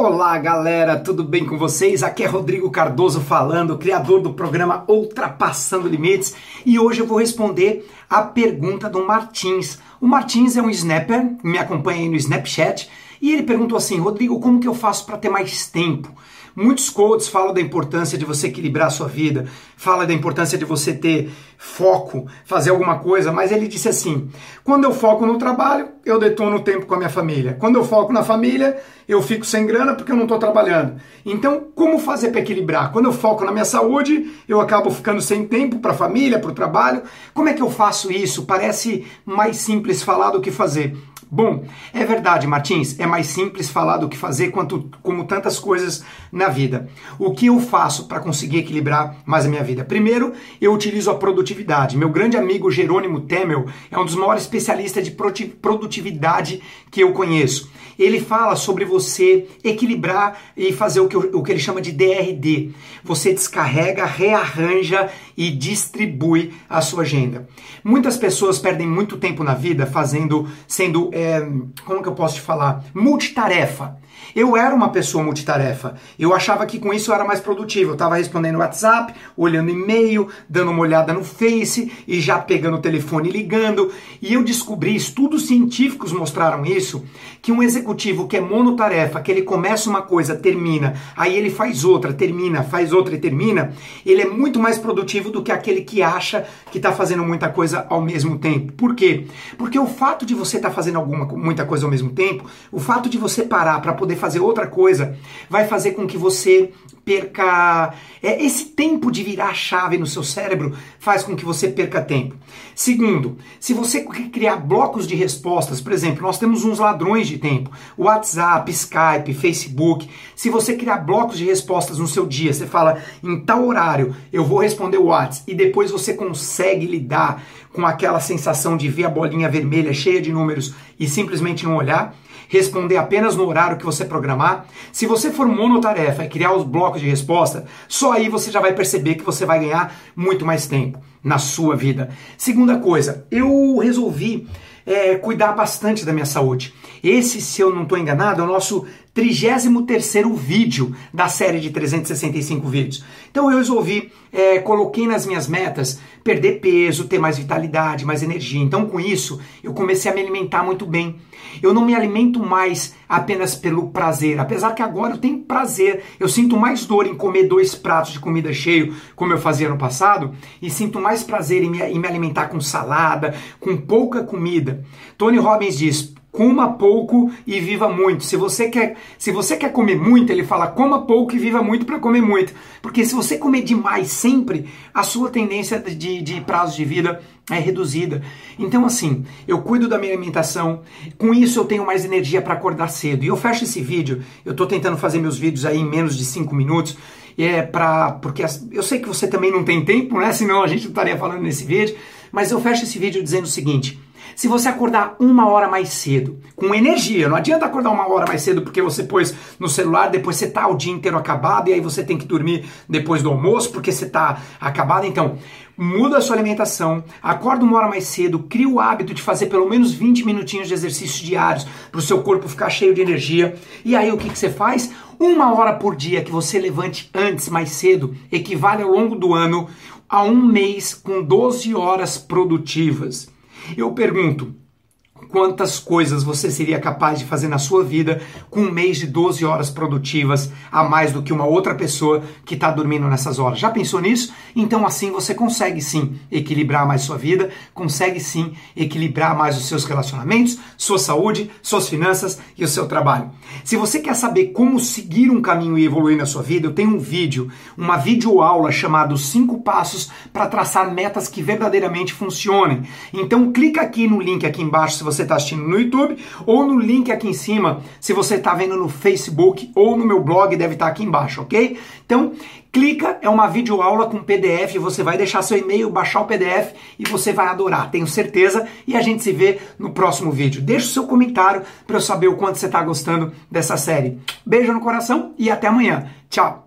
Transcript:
Olá galera, tudo bem com vocês? Aqui é Rodrigo Cardoso falando, criador do programa Ultrapassando Limites, e hoje eu vou responder a pergunta do Martins. O Martins é um snapper, me acompanha aí no Snapchat, e ele perguntou assim: Rodrigo, como que eu faço para ter mais tempo? Muitos coaches falam da importância de você equilibrar a sua vida, fala da importância de você ter foco, fazer alguma coisa, mas ele disse assim: quando eu foco no trabalho, eu detono o tempo com a minha família. Quando eu foco na família, eu fico sem grana porque eu não estou trabalhando. Então, como fazer para equilibrar? Quando eu foco na minha saúde, eu acabo ficando sem tempo para a família, para o trabalho. Como é que eu faço isso? Parece mais simples falar do que fazer. Bom, é verdade, Martins, é mais simples falar do que fazer, quanto, como tantas coisas na vida. O que eu faço para conseguir equilibrar mais a minha vida? Primeiro, eu utilizo a produtividade. Meu grande amigo Jerônimo Temel é um dos maiores especialistas de produtividade que eu conheço. Ele fala sobre você equilibrar e fazer o que, o que ele chama de DRD. Você descarrega, rearranja e distribui a sua agenda. Muitas pessoas perdem muito tempo na vida fazendo, sendo é, como que eu posso te falar? Multitarefa. Eu era uma pessoa multitarefa. Eu achava que com isso eu era mais produtivo. Eu estava respondendo WhatsApp, olhando e-mail, dando uma olhada no Face e já pegando o telefone e ligando. E eu descobri, estudos científicos mostraram isso, que um executivo que é monotarefa, que ele começa uma coisa, termina, aí ele faz outra, termina, faz outra e termina, ele é muito mais produtivo do que aquele que acha que está fazendo muita coisa ao mesmo tempo. Por quê? Porque o fato de você estar tá fazendo alguma, muita coisa ao mesmo tempo, o fato de você parar para poder fazer outra coisa, vai fazer com que você perca. É, esse tempo de virar a chave no seu cérebro faz com que você perca tempo. Segundo, se você criar blocos de respostas, por exemplo, nós temos uns ladrões de tempo: WhatsApp, Skype, Facebook. Se você criar blocos de respostas no seu dia, você fala em tal horário eu vou responder o WhatsApp e depois você consegue lidar com aquela sensação de ver a bolinha vermelha cheia de números e simplesmente não olhar responder apenas no horário que você programar. Se você for monotarefa e criar os blocos de resposta, só aí você já vai perceber que você vai ganhar muito mais tempo na sua vida. Segunda coisa, eu resolvi é, cuidar bastante da minha saúde. Esse, se eu não estou enganado, é o nosso 33º vídeo da série de 365 vídeos. Então eu resolvi, é, coloquei nas minhas metas perder peso, ter mais vitalidade, mais energia. Então com isso eu comecei a me alimentar muito bem. Eu não me alimento mais apenas pelo prazer, apesar que agora eu tenho prazer. Eu sinto mais dor em comer dois pratos de comida cheio, como eu fazia no passado, e sinto mais prazer em me, em me alimentar com salada, com pouca comida. Tony Robbins diz: coma pouco e viva muito. Se você quer, se você quer comer muito, ele fala coma pouco e viva muito para comer muito. Porque se você comer demais sempre, a sua tendência de, de prazo de vida é reduzida. Então, assim, eu cuido da minha alimentação, com isso eu tenho mais energia para acordar cedo. E eu fecho esse vídeo, eu estou tentando fazer meus vídeos aí em menos de 5 minutos, é para porque eu sei que você também não tem tempo, né? Senão a gente estaria falando nesse vídeo, mas eu fecho esse vídeo dizendo o seguinte: se você acordar uma hora mais cedo, com energia, não adianta acordar uma hora mais cedo porque você pôs no celular, depois você tá o dia inteiro acabado e aí você tem que dormir depois do almoço porque você tá acabado. Então, muda a sua alimentação, acorda uma hora mais cedo, cria o hábito de fazer pelo menos 20 minutinhos de exercícios diários para o seu corpo ficar cheio de energia. E aí o que, que você faz? Uma hora por dia que você levante antes, mais cedo, equivale ao longo do ano a um mês com 12 horas produtivas. Eu pergunto, quantas coisas você seria capaz de fazer na sua vida com um mês de 12 horas produtivas a mais do que uma outra pessoa que está dormindo nessas horas. Já pensou nisso? Então assim você consegue sim equilibrar mais sua vida, consegue sim equilibrar mais os seus relacionamentos, sua saúde, suas finanças e o seu trabalho. Se você quer saber como seguir um caminho e evoluir na sua vida, eu tenho um vídeo, uma videoaula chamado 5 passos para traçar metas que verdadeiramente funcionem. Então clica aqui no link aqui embaixo se você está assistindo no YouTube, ou no link aqui em cima, se você está vendo no Facebook ou no meu blog, deve estar tá aqui embaixo, ok? Então, clica, é uma videoaula com PDF, você vai deixar seu e-mail, baixar o PDF e você vai adorar, tenho certeza, e a gente se vê no próximo vídeo. Deixa o seu comentário para eu saber o quanto você está gostando dessa série. Beijo no coração e até amanhã. Tchau!